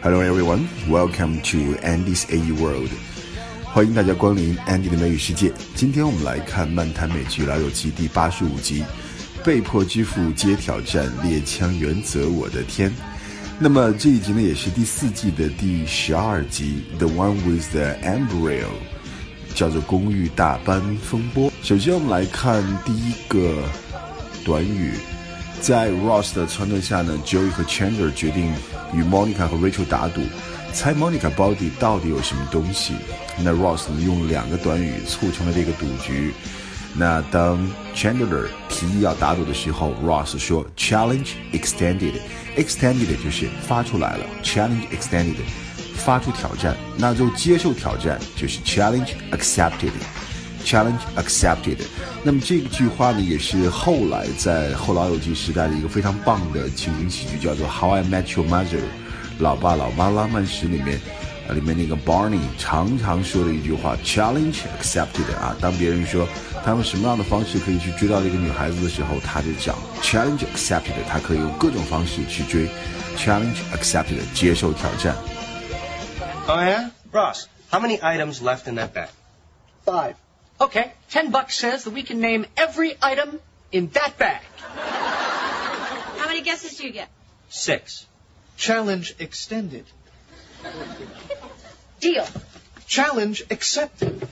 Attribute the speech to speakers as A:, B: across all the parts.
A: Hello everyone, welcome to Andy's AE World。欢迎大家光临 Andy 的美语世界。今天我们来看漫谈美剧《老友记》第八十五集，被迫支付接挑战，猎枪原则，我的天！那么这一集呢，也是第四季的第十二集，The One with the Embryo，叫做《公寓大班风波》。首先我们来看第一个短语。在 Ross 的撺掇下呢，Joey 和 Chandler 决定与 Monica 和 Rachel 打赌，猜 Monica 包底到底有什么东西。那 Ross 呢用两个短语促成了这个赌局。那当 Chandler 提议要打赌的时候，Ross 说 Challenge extended，extended 就是发出来了，Challenge extended，发出挑战，那就接受挑战就是 Challenge accepted。Challenge accepted。那么这句话呢，也是后来在后老友记时代的一个非常棒的情景喜剧，叫做《How I Met Your Mother》，老爸老妈浪漫史里面，呃，里面那个 Barney 常常说的一句话：Challenge accepted。啊，当别人说他用什么样的方式可以去追到这个女孩子的时候，他就讲 Challenge accepted。他可以用各种方式去追，Challenge accepted，接受挑战。
B: Oh yeah, Ross, how many items left in that bag?
C: Five.
D: Okay, ten bucks says that we can name every item in that bag.
E: How many guesses do you get?
B: Six.
C: Challenge extended.
E: Deal.
C: Challenge accepted.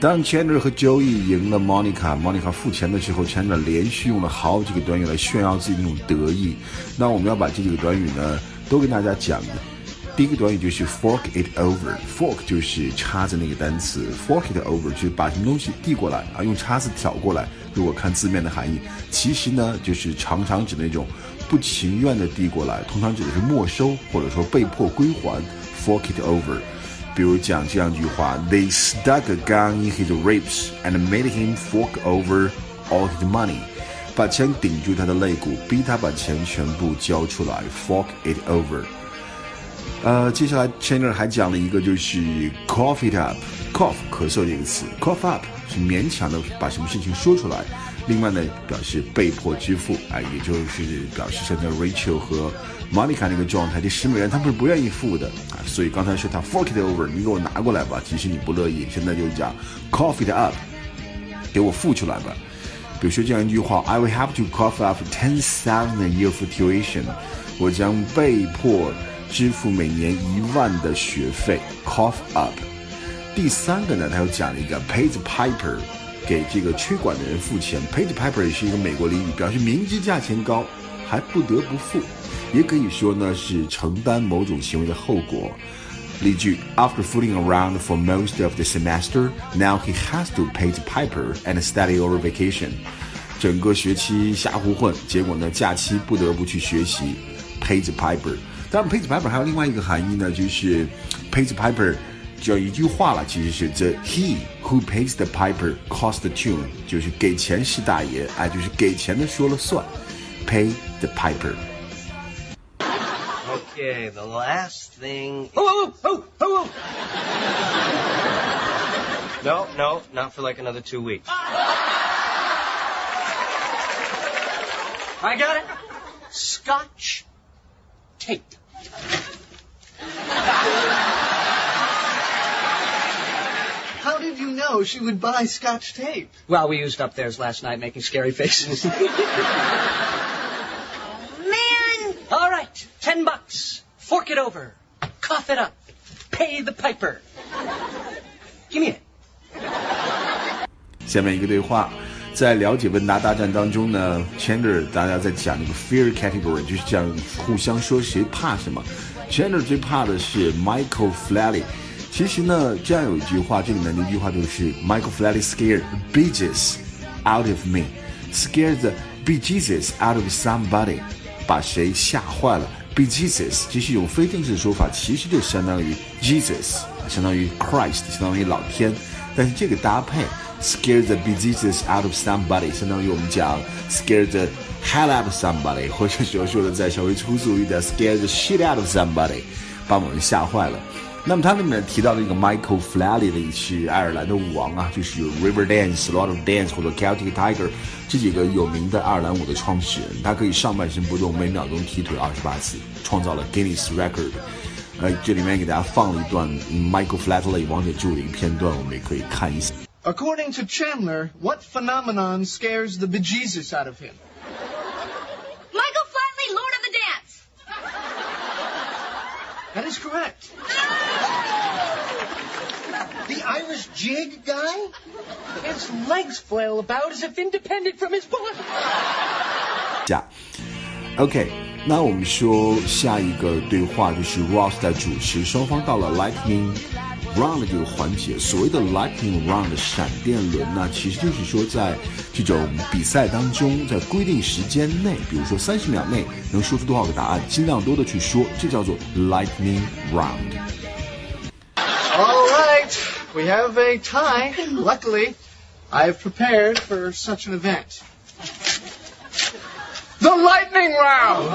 A: 当 Chandler 和 Joey 赢了 Monica，Monica 付钱的时候，Chandler 连续用了好几个短语来炫耀自己那种得意。那我们要把这几个短语呢，都跟大家讲。 第一个短语就是 fork it over，fork 就是叉子那个单词，fork it over 就是把什么东西递过来啊，用叉子挑过来。如果看字面的含义，其实呢就是常常指那种不情愿的递过来，通常指的是没收或者说被迫归还。fork it over，比如讲这样一句话：They stuck a gun in his ribs and made him fork over all his money，把枪顶住他的肋骨，逼他把钱全部交出来。fork it over。呃，接下来 Chandler 还讲了一个就是 cough it up，cough 咳嗽这个词，cough up 是勉强的把什么事情说出来。另外呢，表示被迫支付，啊，也就是表示现在 Rachel 和 Monica 那个状态，这十美元他们是不愿意付的啊。所以刚才说他 fork it over，你给我拿过来吧。其实你不乐意，现在就讲 cough it up，给我付出来吧。比如说这样一句话：I will have to cough up ten thousand a year for tuition，我将被迫。支付每年一万的学费，cough up。第三个呢，他又讲了一个 pay the piper，给这个吹管的人付钱。pay the piper 也是一个美国俚语，表示明知价钱高还不得不付，也可以说呢是承担某种行为的后果。例句：After fooling around for most of the semester, now he has to pay the piper and study over vacation。整个学期瞎胡混，结果呢假期不得不去学习，pay the piper。当然，pay the piper 还有另外一个含义呢，就是 pay the piper 就一句话了，其实是 the he who pays the piper costs the tune，就是给钱是大爷，哎，就是给钱的说了算，pay the
B: piper。Okay, the last thing.
D: Oh, oh, oh, oh,
B: No, no, not for like another two weeks.
D: I got it. Scotch tape.
C: know she would buy scotch tape?
D: Well, we used up theirs last night making scary faces.
E: Man!
D: All right, ten bucks. Fork it over. Cough it up. Pay the piper. Give me it.
A: 下面一个对话，在了解问答大战当中呢，Chandler 大家在讲那个 fear category，就是讲互相说谁怕什么。Chandler 最怕的是 Michael Flatley。 其实呢，这样有一句话，这里面的一句话就是 Michael Flatley scared bejesus out of me，scared the bejesus out of somebody，把谁吓坏了。bejesus 这是一种非正式的说法，其实就相当于 Jesus，相当于 Christ，相当于老天。但是这个搭配 scared the bejesus out of somebody，相当于我们讲 scared the hell out of somebody，或者说说的再稍微粗俗一点，scared the shit out of somebody，把某人吓坏了。那么他里面提到的一个 Michael Flatley 是爱尔兰的舞王啊，就是有 River Dance、Lot of Dance 或者 Celtic Tiger 这几个有名的爱尔兰舞的创始人。他可以上半身不动，每秒钟踢腿二十八次，创造了 Guinness Record。呃，这里面给大家放了一段 Michael Flatley 王者之舞的一个片段，我们也可以看一下。
C: According to Chandler, what phenomenon scares the bejesus out of him?
E: Michael Flatley, Lord of the Dance.
C: That is correct.
B: Irish jig guy?
D: His legs flail about as if independent from his body.
A: 下，OK，那我们说下一个对话就是 Ross 在主持，双方到了 Lightning Round 的这个环节。所谓的 Lightning Round 的闪电轮呢，其实就是说在这种比赛当中，在规定时间内，比如说三十秒内能说出多少个答案，尽量多的去说，这叫做 Lightning Round。
C: All right, we have a tie. Luckily, I've prepared for such an event. The lightning round!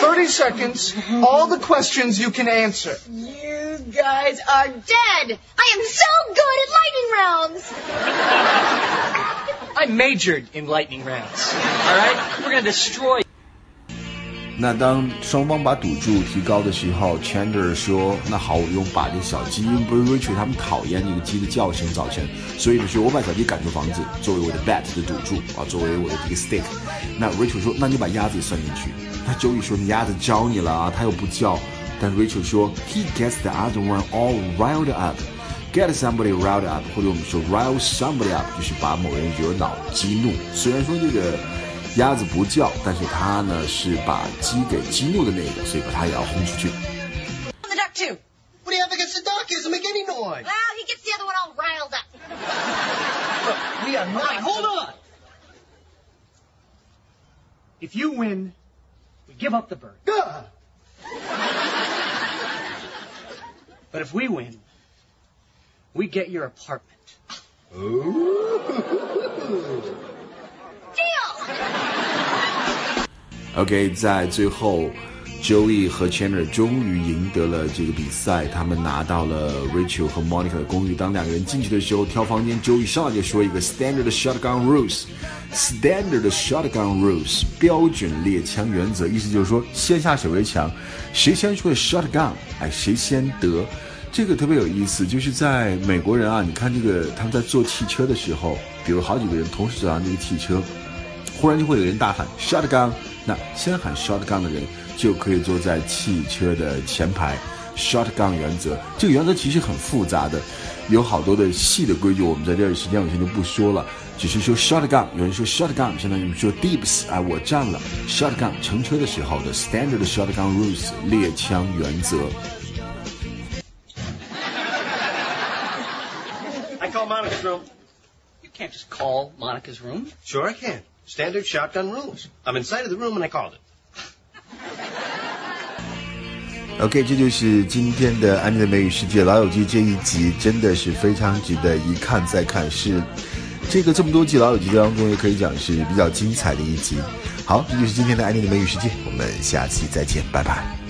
C: 30 seconds, all the questions you can answer.
E: You guys are dead. I am so good at lightning rounds.
D: I majored in lightning rounds. All right? We're going to destroy
A: 那当双方把赌注提高的时候，Chandler 说：“那好，我用把这小鸡，因为不是 Rachel 他们讨厌这个鸡的叫声早晨，所以呢，说我把小鸡赶出房子，作为我的 bet 的赌注啊，作为我的这个 stake。那 Rachel 说：那你把鸭子也算进去。那 Joey 说：你鸭子招你了啊，它又不叫。但 Rachel 说：He gets the other one all riled up。Get somebody riled up，或者我们说 rile somebody up，就是把某人惹恼、激怒。虽然说这个鸭子不叫，但是它呢是把鸡给激怒的那个，所以把它也要轰出去。
E: The duck too.
B: What do you have against the duck? He doesn't make any noise.
E: Well, he gets the other one all riled up.
B: We are not.
D: Wait, hold on. If you win, we give up the bird.
B: Ugh.
D: But if we win, we get your apartment.
E: Deal.
A: OK，在最后，Joey 和 Chandler 终于赢得了这个比赛，他们拿到了 Rachel 和 Monica 的公寓。当两个人进去的时候，挑房间，Joey 上来就说一个 Standard Shotgun Rules，Standard Shotgun Rules 标准猎枪原则，意思就是说先下手为强，谁先说 Shotgun，哎，谁先得。这个特别有意思，就是在美国人啊，你看这个他们在坐汽车的时候，比如好几个人同时坐上这个汽车，忽然就会有人大喊 shotgun，那先喊 shotgun 的人就可以坐在汽车的前排。shotgun 原则，这个原则其实很复杂的，有好多的细的规矩，我们在这儿时间有限就不说了，只是说 shotgun，有人说 shotgun 相当于说 dips 啊，我占了 shotgun 乘车的时候的 standard shotgun rules 猎枪原则。
B: I call Monica's room.
D: You can't just call Monica's room.
B: Sure I can. Standard shotgun rules. I'm inside of the room and I called it.
A: OK，这就是今天的《安妮的美语世界》老友记这一集，真的是非常值得一看再看，是这个这么多季老友记当中，也可以讲是比较精彩的一集。好，这就是今天的《安妮的美语世界》，我们下期再见，拜拜。